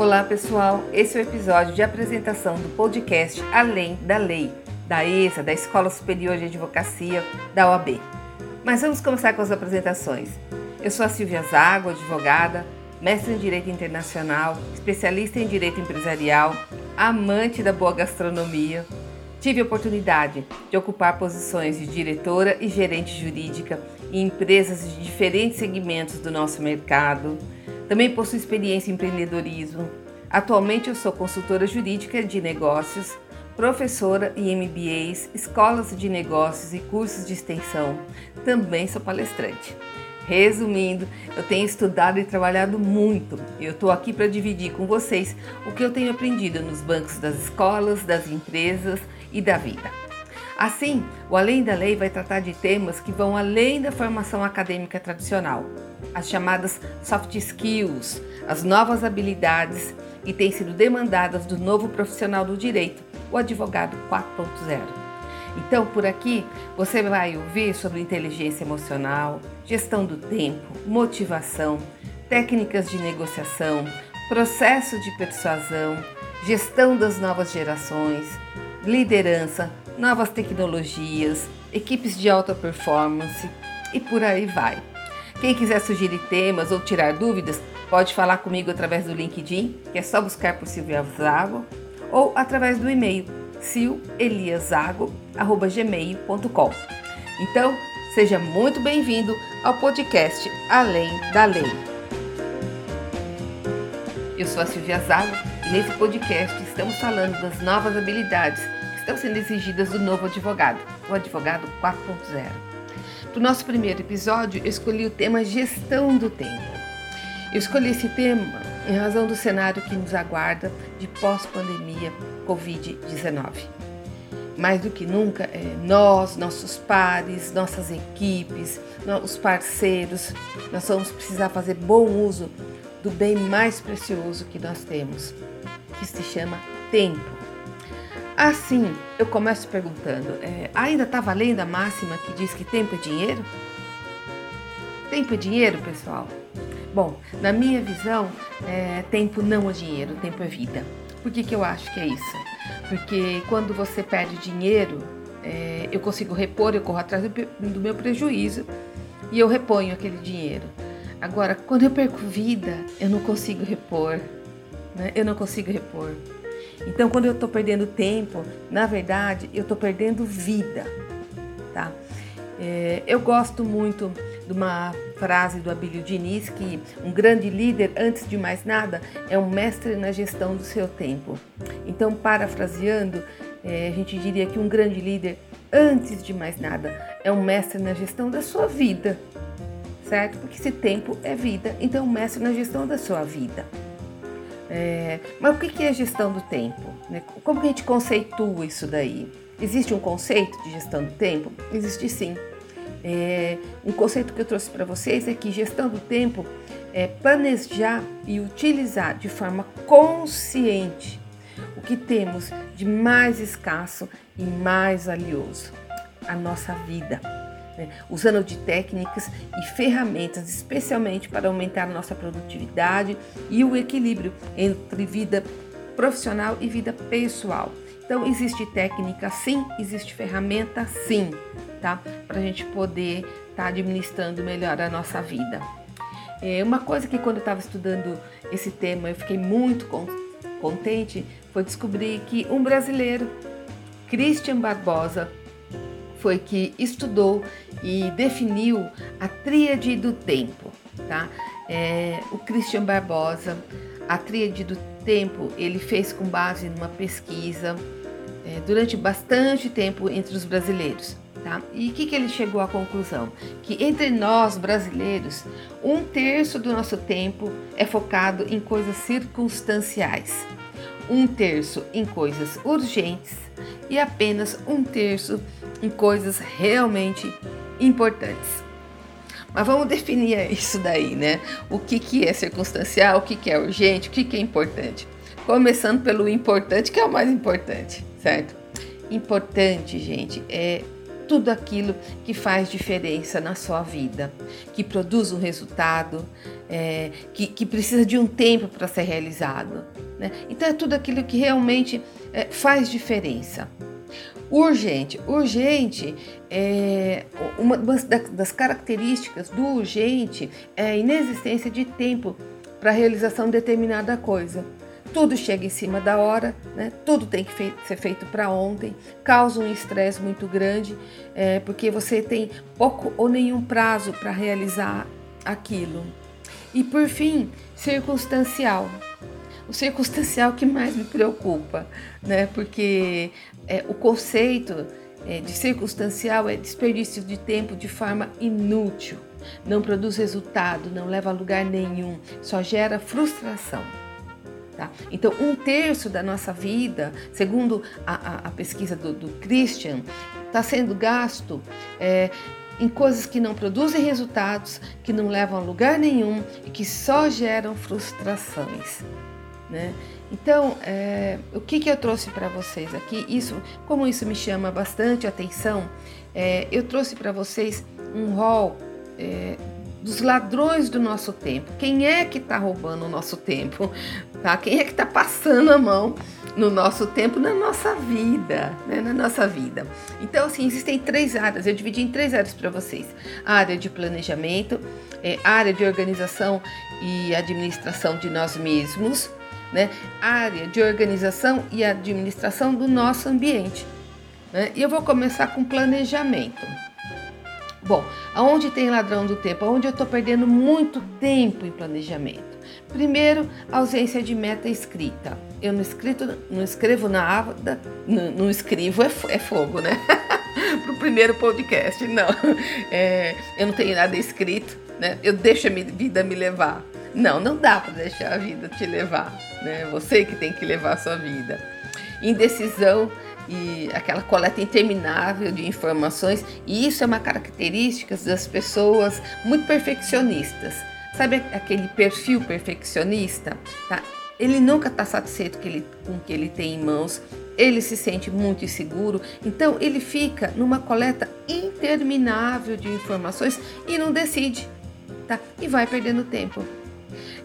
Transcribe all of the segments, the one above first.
Olá pessoal, esse é o episódio de apresentação do podcast Além da Lei, da ESA, da Escola Superior de Advocacia da OAB. Mas vamos começar com as apresentações. Eu sou a Silvia Zago, advogada, mestre em Direito Internacional, especialista em Direito Empresarial, amante da boa gastronomia. Tive a oportunidade de ocupar posições de diretora e gerente jurídica em empresas de diferentes segmentos do nosso mercado também possuo experiência em empreendedorismo. Atualmente eu sou consultora jurídica de negócios, professora em MBAs, escolas de negócios e cursos de extensão. Também sou palestrante. Resumindo, eu tenho estudado e trabalhado muito. Eu estou aqui para dividir com vocês o que eu tenho aprendido nos bancos das escolas, das empresas e da vida. Assim, o Além da Lei vai tratar de temas que vão além da formação acadêmica tradicional as chamadas soft skills, as novas habilidades que têm sido demandadas do novo profissional do direito, o advogado 4.0. Então, por aqui você vai ouvir sobre inteligência emocional, gestão do tempo, motivação, técnicas de negociação, processo de persuasão, gestão das novas gerações, liderança, novas tecnologias, equipes de alta performance e por aí vai. Quem quiser sugerir temas ou tirar dúvidas, pode falar comigo através do LinkedIn, que é só buscar por Silvia Zago, ou através do e-mail sileliazago.gmail.com. Então, seja muito bem-vindo ao podcast Além da Lei. Eu sou a Silvia Zago e nesse podcast estamos falando das novas habilidades estão sendo exigidas do novo advogado, o advogado 4.0. Para o nosso primeiro episódio, eu escolhi o tema gestão do tempo. Eu escolhi esse tema em razão do cenário que nos aguarda de pós-pandemia Covid-19. Mais do que nunca, é, nós, nossos pares, nossas equipes, os parceiros, nós vamos precisar fazer bom uso do bem mais precioso que nós temos, que se chama tempo. Assim, eu começo perguntando: é, ainda está valendo a máxima que diz que tempo é dinheiro? Tempo é dinheiro, pessoal? Bom, na minha visão, é, tempo não é dinheiro, tempo é vida. Por que, que eu acho que é isso? Porque quando você perde dinheiro, é, eu consigo repor, eu corro atrás do meu prejuízo e eu reponho aquele dinheiro. Agora, quando eu perco vida, eu não consigo repor. Né? Eu não consigo repor. Então, quando eu estou perdendo tempo, na verdade, eu estou perdendo vida, tá? É, eu gosto muito de uma frase do Abílio Diniz que um grande líder, antes de mais nada, é um mestre na gestão do seu tempo. Então, parafraseando, é, a gente diria que um grande líder, antes de mais nada, é um mestre na gestão da sua vida, certo? Porque se tempo é vida, então um mestre na gestão da sua vida. É, mas o que é gestão do tempo? Né? Como que a gente conceitua isso daí? Existe um conceito de gestão do tempo? Existe sim. É, um conceito que eu trouxe para vocês é que gestão do tempo é planejar e utilizar de forma consciente o que temos de mais escasso e mais valioso, a nossa vida né? usando de técnicas e ferramentas, especialmente para aumentar nossa produtividade e o equilíbrio entre vida profissional e vida pessoal. Então, existe técnica sim, existe ferramenta sim, tá? Para a gente poder estar tá administrando melhor a nossa vida. É, uma coisa que quando eu estava estudando esse tema eu fiquei muito contente foi descobrir que um brasileiro, Christian Barbosa, foi que estudou e definiu a tríade do tempo, tá? É, o Christian Barbosa, a tríade do tempo, ele fez com base numa pesquisa é, durante bastante tempo entre os brasileiros. Tá? E o que, que ele chegou à conclusão? Que entre nós brasileiros, um terço do nosso tempo é focado em coisas circunstanciais, um terço em coisas urgentes e apenas um terço em coisas realmente importantes. Mas vamos definir isso daí, né? O que, que é circunstancial, o que, que é urgente, o que, que é importante. Começando pelo importante, que é o mais importante, certo? Importante, gente, é tudo aquilo que faz diferença na sua vida, que produz um resultado, é, que, que, precisa de um tempo para ser realizado. Né? Então é tudo aquilo que realmente é, faz diferença. Urgente. Urgente é uma das características do urgente é a inexistência de tempo para a realização de determinada coisa. Tudo chega em cima da hora, né? tudo tem que ser feito para ontem, causa um estresse muito grande, é, porque você tem pouco ou nenhum prazo para realizar aquilo. E por fim, circunstancial. O circunstancial que mais me preocupa, né? porque é, o conceito é, de circunstancial é desperdício de tempo de forma inútil, não produz resultado, não leva a lugar nenhum, só gera frustração. Tá? Então, um terço da nossa vida, segundo a, a, a pesquisa do, do Christian, está sendo gasto é, em coisas que não produzem resultados, que não levam a lugar nenhum e que só geram frustrações. Né? Então, é, o que, que eu trouxe para vocês aqui? Isso, como isso me chama bastante atenção, é, eu trouxe para vocês um rol é, dos ladrões do nosso tempo. Quem é que está roubando o nosso tempo? Tá? Quem é que está passando a mão no nosso tempo, na nossa vida, né? na nossa vida. Então, assim, existem três áreas. Eu dividi em três áreas para vocês: a área de planejamento, é, área de organização e administração de nós mesmos, né? Área de organização e administração do nosso ambiente. Né? E eu vou começar com planejamento. Bom, aonde tem ladrão do tempo? Aonde eu estou perdendo muito tempo em planejamento? Primeiro, ausência de meta escrita. Eu não, escrito, não escrevo nada, não, não escrevo, é, é fogo, né? Para o primeiro podcast, não. É, eu não tenho nada escrito, né? Eu deixo a minha vida me levar. Não, não dá para deixar a vida te levar, né? Você que tem que levar a sua vida. Indecisão e aquela coleta interminável de informações, e isso é uma característica das pessoas muito perfeccionistas. Sabe aquele perfil perfeccionista? Tá? Ele nunca está satisfeito com, ele, com o que ele tem em mãos, ele se sente muito inseguro, então ele fica numa coleta interminável de informações e não decide, tá? E vai perdendo tempo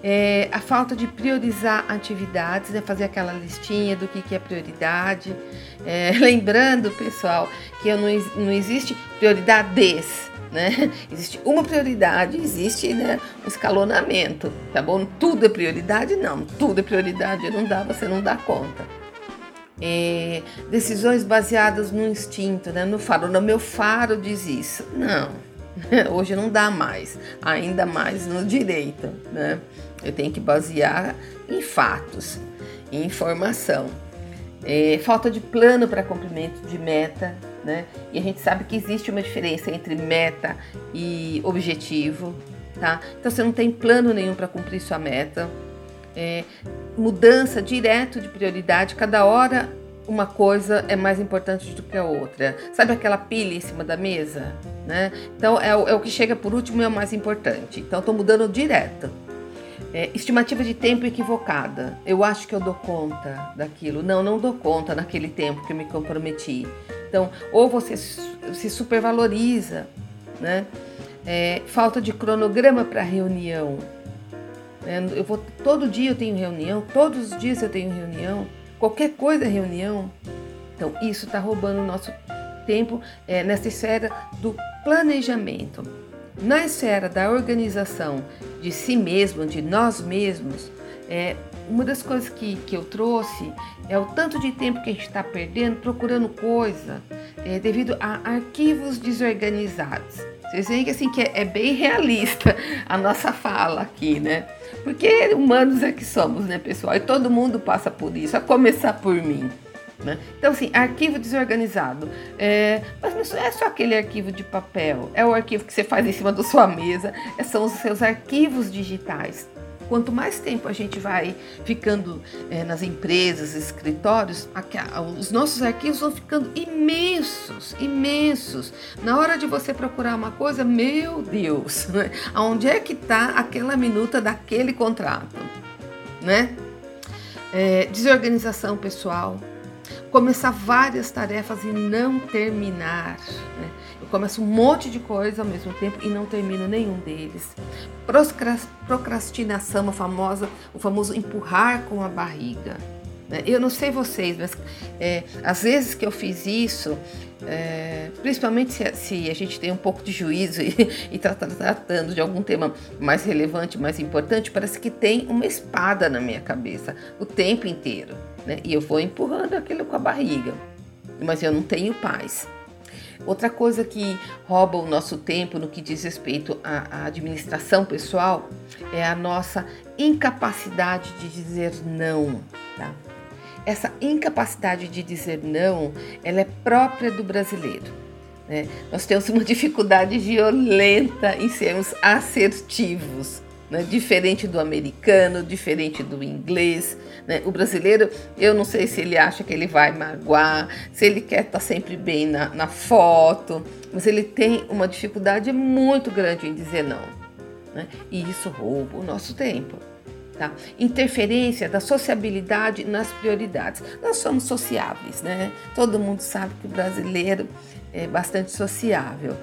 é, a falta de priorizar atividades, né, fazer aquela listinha do que, que é prioridade. É, lembrando, pessoal, que não, não existe prioridades. Né? Existe uma prioridade, existe né, um escalonamento, tá bom? Tudo é prioridade? Não, tudo é prioridade, não dá, você não dá conta. É, decisões baseadas no instinto, né? no faro. No meu faro diz isso. Não, hoje não dá mais, ainda mais no direito, né? Eu tenho que basear em fatos, em informação. É, falta de plano para cumprimento de meta, né? E a gente sabe que existe uma diferença entre meta e objetivo, tá? Então você não tem plano nenhum para cumprir sua meta. É, mudança direto de prioridade, cada hora uma coisa é mais importante do que a outra. Sabe aquela pilha em cima da mesa? Né? Então é o, é o que chega por último e é o mais importante. Então estou mudando direto. É, estimativa de tempo equivocada. Eu acho que eu dou conta daquilo. Não, não dou conta naquele tempo que eu me comprometi. Então, ou você se supervaloriza, né? É, falta de cronograma para reunião. É, eu vou todo dia eu tenho reunião, todos os dias eu tenho reunião. Qualquer coisa é reunião. Então, isso está roubando o nosso tempo é, nessa esfera do planejamento. Na esfera da organização de si mesmo, de nós mesmos, é, uma das coisas que, que eu trouxe é o tanto de tempo que a gente está perdendo procurando coisa é, devido a arquivos desorganizados. Vocês veem que assim que é, é, bem realista a nossa fala aqui, né? Porque humanos é que somos, né, pessoal? E todo mundo passa por isso, a começar por mim. Né? Então, assim, arquivo desorganizado. É, mas não é só aquele arquivo de papel, é o arquivo que você faz em cima da sua mesa, é, são os seus arquivos digitais. Quanto mais tempo a gente vai ficando é, nas empresas, escritórios, os nossos arquivos vão ficando imensos, imensos. Na hora de você procurar uma coisa, meu Deus, né? aonde é que está aquela minuta daquele contrato, né? É, desorganização pessoal, começar várias tarefas e não terminar. Né? Eu começo um monte de coisa ao mesmo tempo e não termino nenhum deles. Procrastinação, a famosa, o famoso empurrar com a barriga. Né? Eu não sei vocês, mas é, às vezes que eu fiz isso, é, principalmente se, se, a gente tem um pouco de juízo e está tratando de algum tema mais relevante, mais importante, parece que tem uma espada na minha cabeça o tempo inteiro. Né? E eu vou empurrando aquilo com a barriga, mas eu não tenho paz. Outra coisa que rouba o nosso tempo no que diz respeito à, à administração pessoal é a nossa incapacidade de dizer não. Tá? Essa incapacidade de dizer não, ela é própria do brasileiro. Né? Nós temos uma dificuldade violenta em sermos assertivos, né? diferente do americano, diferente do inglês. Né? O brasileiro, eu não sei se ele acha que ele vai magoar, se ele quer estar sempre bem na, na foto, mas ele tem uma dificuldade muito grande em dizer não. Né? E isso rouba o nosso tempo. Tá? Interferência da sociabilidade nas prioridades. Nós somos sociáveis, né? Todo mundo sabe que o brasileiro é bastante sociável.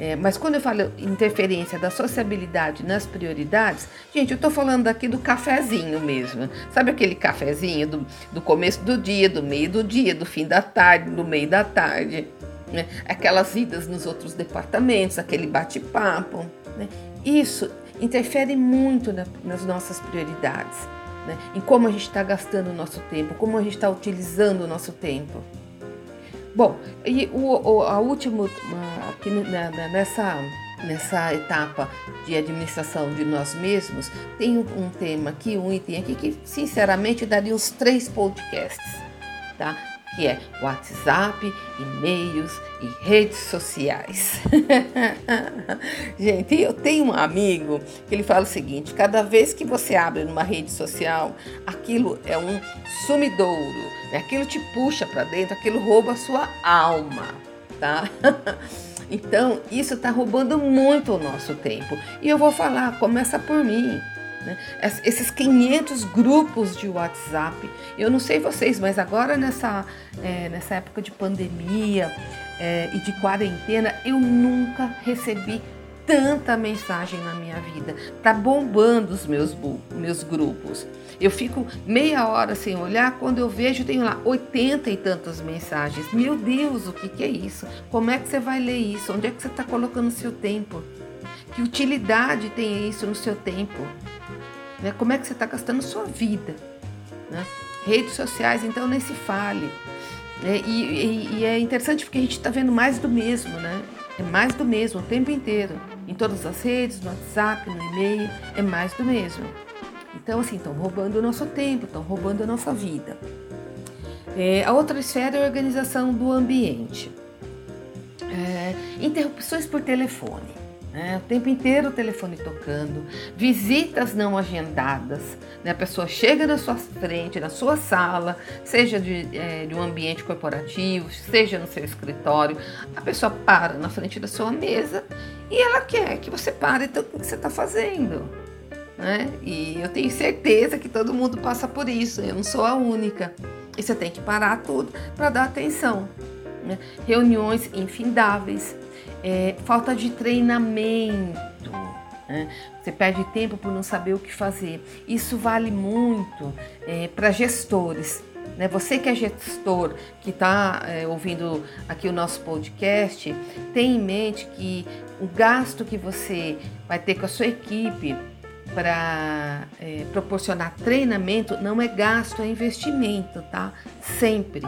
É, mas quando eu falo interferência da sociabilidade nas prioridades, gente, eu estou falando aqui do cafezinho mesmo. Sabe aquele cafezinho do, do começo do dia, do meio do dia, do fim da tarde, do meio da tarde? Né? Aquelas idas nos outros departamentos, aquele bate-papo. Né? Isso interfere muito na, nas nossas prioridades, né? em como a gente está gastando o nosso tempo, como a gente está utilizando o nosso tempo. Bom, e o, o a última, aqui nessa, nessa etapa de administração de nós mesmos, tem um, um tema aqui, um item aqui que, sinceramente, daria uns três podcasts, tá? Que é WhatsApp, e-mails e redes sociais. Gente, eu tenho um amigo que ele fala o seguinte: cada vez que você abre numa rede social, aquilo é um sumidouro, né? aquilo te puxa para dentro, aquilo rouba a sua alma, tá? Então, isso está roubando muito o nosso tempo. E eu vou falar, começa por mim. Né? Esses 500 grupos de WhatsApp, eu não sei vocês, mas agora nessa, é, nessa época de pandemia é, e de quarentena, eu nunca recebi tanta mensagem na minha vida. Tá bombando os meus, meus grupos. Eu fico meia hora sem olhar, quando eu vejo, tenho lá 80 e tantas mensagens. Meu Deus, o que, que é isso? Como é que você vai ler isso? Onde é que você está colocando o seu tempo? Que utilidade tem isso no seu tempo? Né? Como é que você está gastando sua vida? Né? Redes sociais, então, nem se fale. Né? E, e, e, é interessante porque a gente está vendo mais do mesmo, né? É mais do mesmo o tempo inteiro. Em todas as redes, no WhatsApp, no e-mail, é mais do mesmo. Então, assim, estão roubando o nosso tempo, estão roubando a nossa vida. É, a outra esfera é a organização do ambiente. É, interrupções por telefone. Né? O tempo inteiro o telefone tocando, visitas não agendadas. Né? A pessoa chega na sua frente, na sua sala, seja de, é, de um ambiente corporativo, seja no seu escritório, a pessoa para na frente da sua mesa e ela quer que você pare então, o que você está fazendo. Né? E eu tenho certeza que todo mundo passa por isso, eu não sou a única. E você tem que parar tudo para dar atenção. Né? Reuniões infindáveis é, falta de treinamento. Né? Você perde tempo por não saber o que fazer. Isso vale muito é, para gestores. Né? Você que é gestor, que está é, ouvindo aqui o nosso podcast, tem em mente que o gasto que você vai ter com a sua equipe para é, proporcionar treinamento não é gasto, é investimento, tá? Sempre,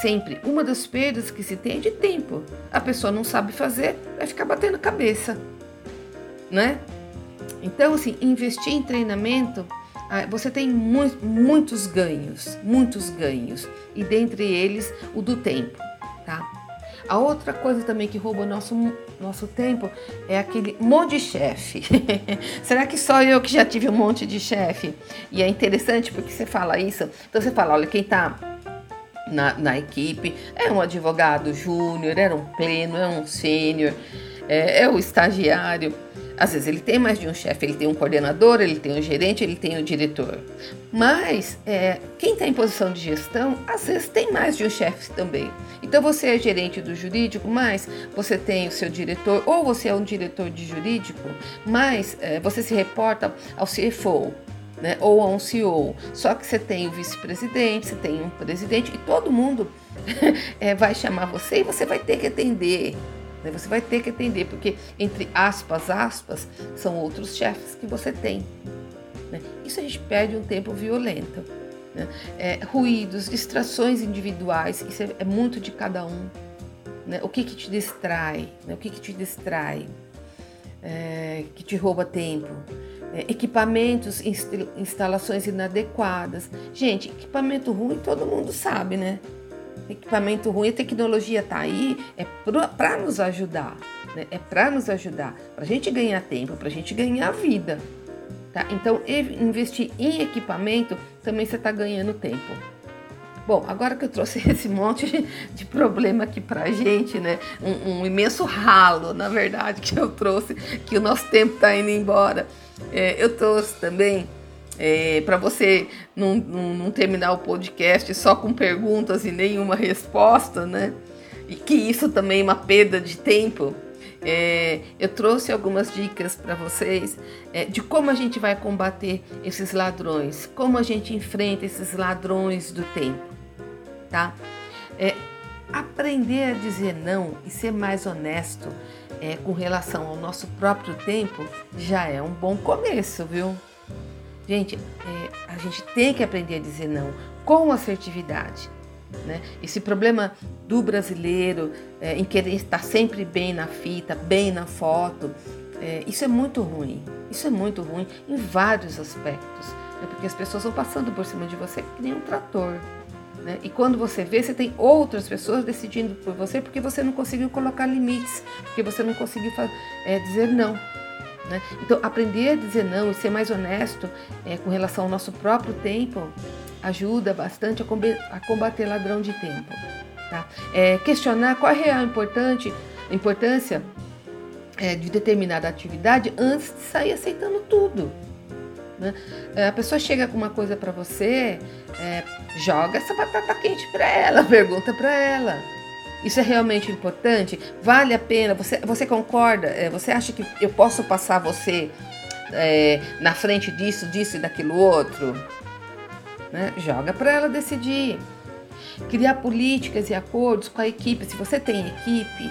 sempre. Uma das perdas que se tem é de tempo. A pessoa não sabe fazer, vai ficar batendo cabeça, né? Então, assim, investir em treinamento, ah, você tem mu muitos ganhos, muitos ganhos, e dentre eles o do tempo, tá? A outra coisa também que rouba nosso, nosso tempo é aquele monte de chefe. Será que só eu que já tive um monte de chefe? E é interessante porque você fala isso. Então você fala, olha, quem está na, na, equipe é um advogado júnior, era um pleno, é um sênior, é, é o estagiário. Às vezes ele tem mais de um chefe, ele tem um coordenador, ele tem um gerente, ele tem um diretor. Mas é, quem está em posição de gestão, às vezes tem mais de um chefe também. Então você é gerente do jurídico, mas você tem o seu diretor, ou você é um diretor de jurídico, mas é, você se reporta ao CFO. Né, ou a um CEO. Só que você tem o vice-presidente, você tem um presidente e todo mundo é, vai chamar você e você vai ter que atender. Né? Você vai ter que atender, porque entre aspas, aspas, são outros chefes que você tem. Né? Isso a gente perde um tempo violento. Né? É, ruídos, distrações individuais, isso é, é muito de cada um. Né? O que, que te distrai? Né? O que, que te distrai? É, que te rouba tempo? É, equipamentos, instalações inadequadas. Gente, equipamento ruim todo mundo sabe, né? equipamento ruim, a tecnologia está aí, é para nos ajudar, né? é para nos ajudar, para a gente ganhar tempo, para a gente ganhar vida. Tá? Então, investir em equipamento também você está ganhando tempo. Bom, agora que eu trouxe esse monte de problema aqui pra gente, né? Um, um imenso ralo, na verdade, que eu trouxe, que o nosso tempo tá indo embora. É, eu trouxe também é, para você não, não, não, terminar o podcast só com perguntas e nenhuma resposta, né? E que isso também é uma perda de tempo. É, eu trouxe algumas dicas para vocês é, de como a gente vai combater esses ladrões, como a gente enfrenta esses ladrões do tempo, tá? É, aprender a dizer não e ser mais honesto é, com relação ao nosso próprio tempo já é um bom começo, viu? Gente, é, a gente tem que aprender a dizer não com assertividade. Né? Esse problema do brasileiro é, em querer estar sempre bem na fita, bem na foto, é, isso é muito ruim. Isso é muito ruim em vários aspectos. Né? Porque as pessoas vão passando por cima de você que nem um trator. Né? E quando você vê, você tem outras pessoas decidindo por você porque você não conseguiu colocar limites, porque você não conseguiu é, dizer não. Né? Então, aprender a dizer não e ser mais honesto é, com relação ao nosso próprio tempo ajuda bastante a combater ladrão de tempo. Tá? É, questionar qual é a importante, importância é, de determinada atividade antes de sair aceitando tudo. Né? É, a pessoa chega com uma coisa para você, é, joga essa batata quente para ela, pergunta para ela. Isso é realmente importante? Vale a pena? Você, você concorda? É, você acha que eu posso passar você é, na frente disso, disso e daquilo outro? Né? Joga para ela decidir. Criar políticas e acordos com a equipe. Se você tem equipe,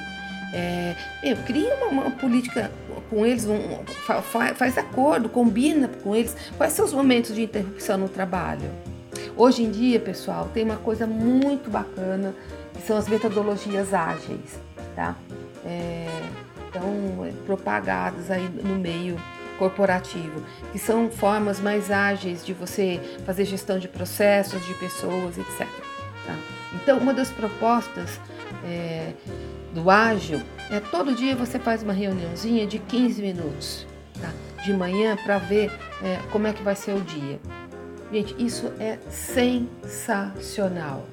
é, meu, cria uma, uma, política com eles, um, faz, faz acordo, combina com eles. Quais são os momentos de interrupção no trabalho? Hoje em dia, pessoal, tem uma coisa muito bacana que são as metodologias ágeis, tá? É, então, é, propagadas aí no meio corporativo, que são formas mais ágeis de você fazer gestão de processos, de pessoas, etc. Tá? Então, uma das propostas é, do ágil é todo dia você faz uma reuniãozinha de 15 minutos, tá? de manhã, para ver é, como é que vai ser o dia. Gente, isso é sensacional.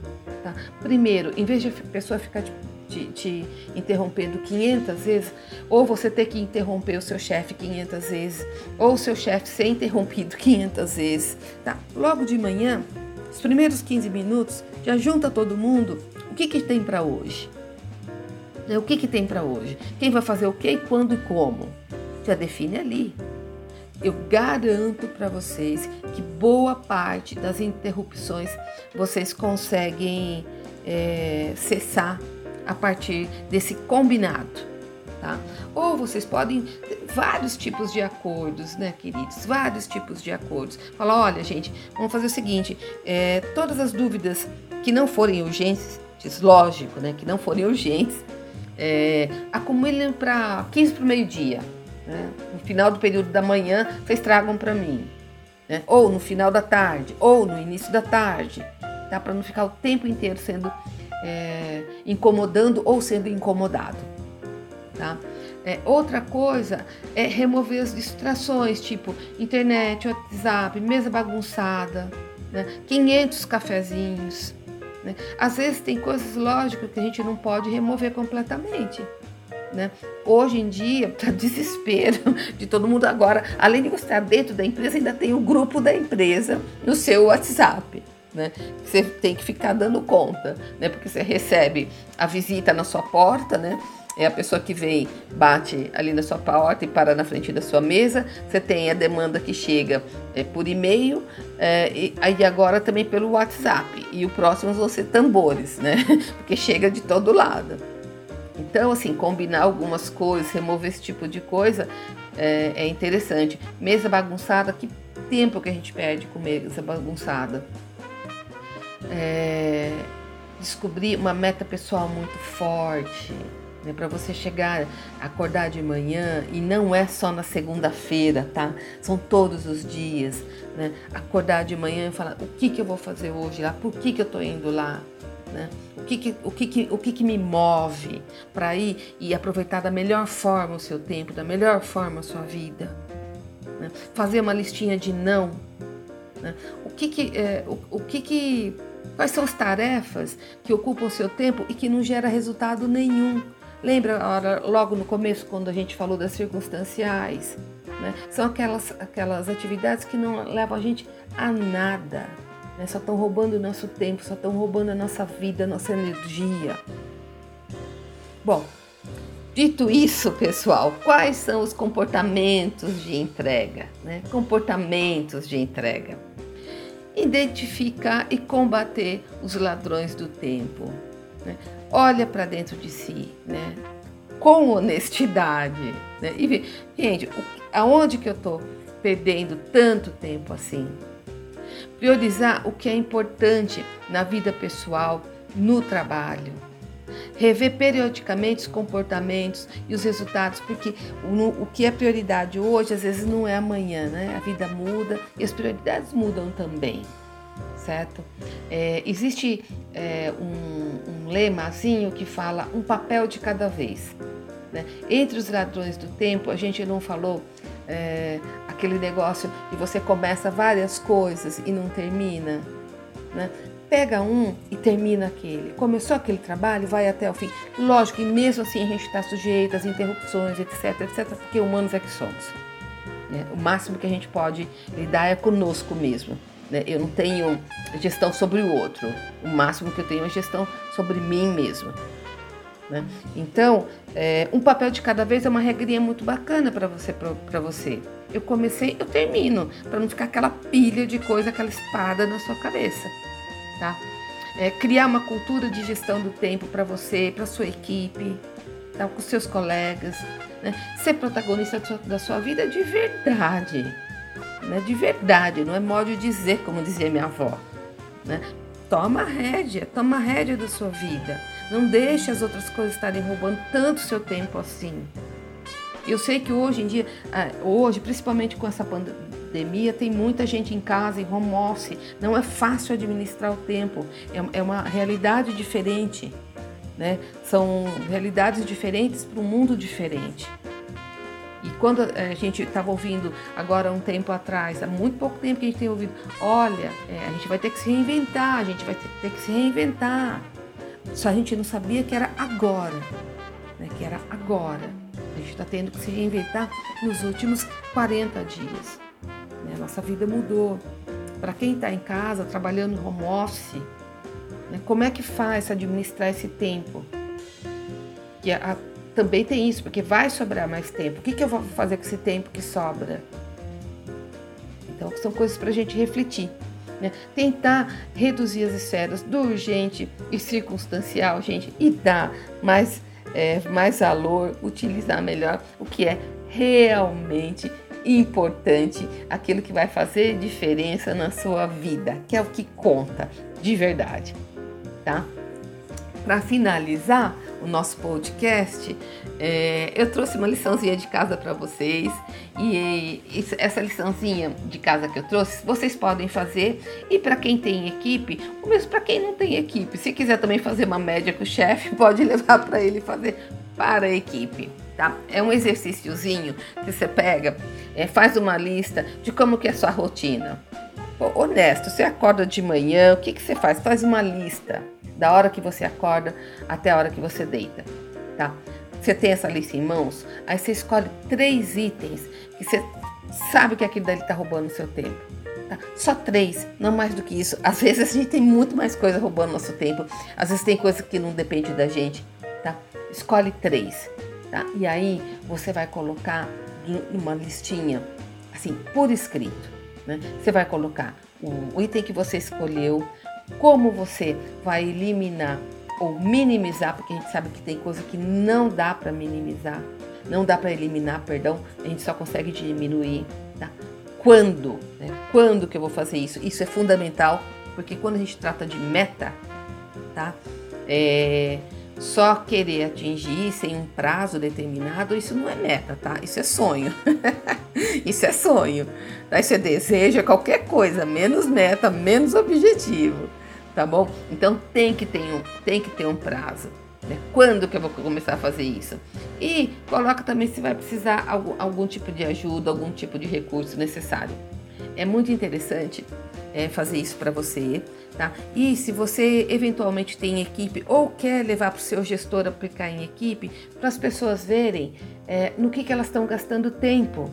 Tá? Primeiro, em vez de a pessoa ficar te, te, te interrompendo 500 vezes, ou você ter que interromper o seu chefe 500 vezes, ou o seu chefe ser interrompido 500 vezes, tá? Logo de manhã, os primeiros 15 minutos, já junta todo mundo. O que, que tem para hoje? O que, que tem para hoje? Quem vai fazer o que, quando e como? Já define ali eu garanto para vocês que boa parte das interrupções vocês conseguem é, cessar a partir desse combinado. Tá? Ou vocês podem vários tipos de acordos, né, queridos? Vários tipos de acordos. Falar, olha, gente, vamos fazer o seguinte: é, todas as dúvidas que não forem urgentes, lógico, né, que não forem urgentes, é, acumulem para 15 para o meio-dia né? no final do período da manhã, vocês tragam para mim. Né? Ou no final da tarde, ou no início da tarde, tá? para não ficar o tempo inteiro sendo é, incomodando ou sendo incomodado. Tá? É, outra coisa é remover as distrações, tipo internet, WhatsApp, mesa bagunçada, né? 500 cafezinhos. Né? Às vezes tem coisas, lógicas que a gente não pode remover completamente. Né? Hoje em dia, para desespero de todo mundo agora, além de estar dentro da empresa, ainda tem o grupo da empresa no seu WhatsApp. Né? Você tem que ficar dando conta, né? Porque você recebe a visita na sua porta, né? É a pessoa que vem, bate ali na sua porta e para na frente da sua mesa. Você tem a demanda que chega é, por e-mail é, e aí agora também pelo WhatsApp. E o próximo vão ser tambores, né? Porque chega de todo lado. Então, assim, combinar algumas coisas, remover esse tipo de coisa é, é interessante. Mesa bagunçada, que tempo que a gente perde com mesa bagunçada? É, descobrir uma meta pessoal muito forte, né, para você chegar, acordar de manhã e não é só na segunda-feira, tá? São todos os dias, né? Acordar de manhã e falar o que que eu vou fazer hoje lá, por que que eu tô indo lá, né? O que que, o que, que, o que, que me move para ir e aproveitar da melhor forma o seu tempo, da melhor forma a sua vida, né? Fazer uma listinha de não, né? O que que, é, o, o que que Quais são as tarefas que ocupam o seu tempo e que não gera resultado nenhum? Lembra logo no começo quando a gente falou das circunstanciais? Né? São aquelas, aquelas atividades que não levam a gente a nada. Né? Só estão roubando o nosso tempo, só estão roubando a nossa vida, a nossa energia. Bom, dito isso, pessoal, quais são os comportamentos de entrega? Né? Comportamentos de entrega. Identificar e combater os ladrões do tempo. Né? olha para dentro de si, né? Com honestidade, né? E vê, gente, aonde que eu estou perdendo tanto tempo assim? Priorizar o que é importante na vida pessoal, no trabalho. Rever periodicamente os comportamentos e os resultados, porque o, o que é prioridade hoje, às vezes não é amanhã, né? A vida muda e as prioridades mudam também certo? É, existe é, um, um lemazinho que fala um papel de cada vez. Né? Entre os ladrões do tempo, a gente não falou é, aquele negócio de você começa várias coisas e não termina. Né? Pega um e termina aquele. Começou aquele trabalho, vai até o fim. Lógico que mesmo assim a gente está sujeito às interrupções, etc, etc, porque humanos é que somos. Né? O máximo que a gente pode lidar é conosco mesmo. Né? Eu não tenho gestão sobre o outro. O máximo que eu tenho é gestão sobre mim mesmo. Né? Então, é, um papel de cada vez é uma regrinha muito bacana para você, para você. Eu comecei, eu termino, para não ficar aquela pilha de coisa, aquela espada na sua cabeça, tá? É, criar uma cultura de gestão do tempo para você, para sua equipe, tá? com seus colegas, né? ser protagonista da sua vida de verdade né, de verdade, não é modo de dizer, como dizia minha avó. Né? Toma rédea, toma rédea da sua vida. Não deixe as outras coisas estarem roubando tanto seu tempo assim. Eu sei que hoje em dia, ah, hoje, principalmente com essa pandemia, tem muita gente em casa, em home office. Não é fácil administrar o tempo. É, é uma realidade diferente. Né? São realidades diferentes para um mundo diferente. E quando a gente estava ouvindo agora um tempo atrás, há muito pouco tempo que a gente tem ouvido, olha, é, a gente vai ter que se reinventar, a gente vai ter que se reinventar. Só a gente não sabia que era agora, né? que era agora. A gente está tendo que se reinventar nos últimos 40 dias. Né? Nossa vida mudou. Para quem está em casa, trabalhando no home office, né? como é que faz administrar esse tempo? Que a, também tem isso, porque vai sobrar mais tempo. O que, que eu vou fazer com esse tempo que sobra? Então, são coisas para a gente refletir. Né? Tentar reduzir as esferas do urgente e circunstancial, gente, e dar mais, é, mais valor, utilizar melhor o que é realmente importante, aquilo que vai fazer diferença na sua vida, que é o que conta de verdade, tá? Para finalizar, o nosso podcast, é, eu trouxe uma liçãozinha de casa para vocês. E, e essa liçãozinha de casa que eu trouxe, vocês podem fazer. E para quem tem equipe, ou mesmo para quem não tem equipe, se quiser também fazer uma média com o chefe, pode levar para ele fazer para a equipe. Tá? É um exercíciozinho que você pega, é, faz uma lista de como que é a sua rotina. Honesto, você acorda de manhã, o que, que você faz? Faz uma lista da hora que você acorda até a hora que você deita, tá? você tem essa lista em mãos, aí você escolhe três itens que você sabe que aquilo dali está roubando o seu tempo. Tá? Só três, não mais do que isso. Às vezes a gente tem muito mais coisa roubando nosso tempo. Às vezes tem coisa que não depende da gente. Tá? Escolhe três. Tá? E aí você vai colocar numa listinha, assim, por escrito. Né? Você vai colocar o item que você escolheu, como você vai eliminar ou minimizar, porque a gente sabe que tem coisa que não dá para minimizar, não dá para eliminar, perdão, a gente só consegue diminuir, tá? Quando, né? Quando que eu vou fazer isso? Isso é fundamental, porque quando a gente trata de meta, tá? É, só querer atingir sem um prazo determinado, isso não é meta, tá? Isso é sonho. isso é sonho. Tá? Isso é desejo, é qualquer coisa, menos meta, menos objetivo tá bom? Então tem que ter um, tem que ter um prazo. Né? Quando que eu vou começar a fazer isso? E coloca também se vai precisar algum, algum tipo de ajuda, algum tipo de recurso necessário. É muito interessante é, fazer isso para você, tá? E se você eventualmente tem equipe ou quer levar para o seu gestor aplicar em equipe, para as pessoas verem é, no que, que elas estão gastando tempo.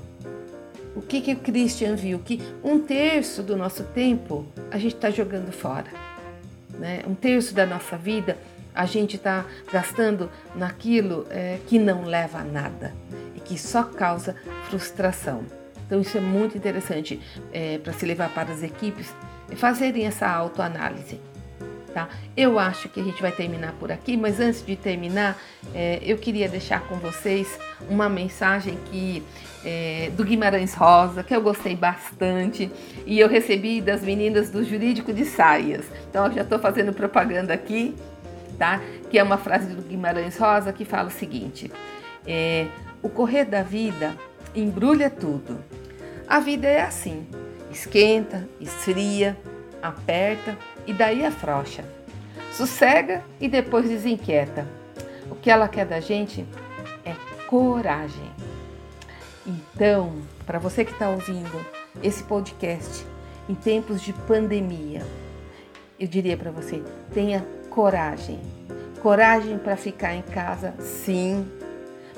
O que, que o Christian viu? Que um terço do nosso tempo a gente está jogando fora né? Um terço da nossa vida a gente está gastando naquilo é, que não leva a nada e que só causa frustração. Então isso é muito interessante é, para se levar para as equipes fazerem essa autoanálise. Tá? Eu acho que a gente vai terminar por aqui, mas antes de terminar, é, eu queria deixar com vocês uma mensagem que é, do Guimarães Rosa, que eu gostei bastante, e eu recebi das meninas do Jurídico de Saias. Então eu já estou fazendo propaganda aqui, tá? Que é uma frase do Guimarães Rosa que fala o seguinte: é, o correr da vida embrulha tudo. A vida é assim: esquenta, esfria, aperta e daí afrouxa. Sossega e depois desinquieta. O que ela quer da gente é coragem. Então, para você que está ouvindo esse podcast em tempos de pandemia, eu diria para você: tenha coragem. Coragem para ficar em casa, sim.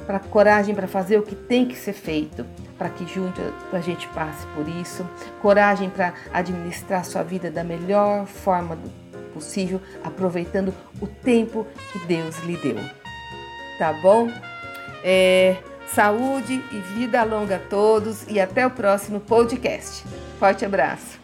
Para coragem para fazer o que tem que ser feito, para que junto a gente passe por isso. Coragem para administrar sua vida da melhor forma possível, aproveitando o tempo que Deus lhe deu. Tá bom? É, saúde e vida longa a todos e até o próximo podcast. Forte abraço!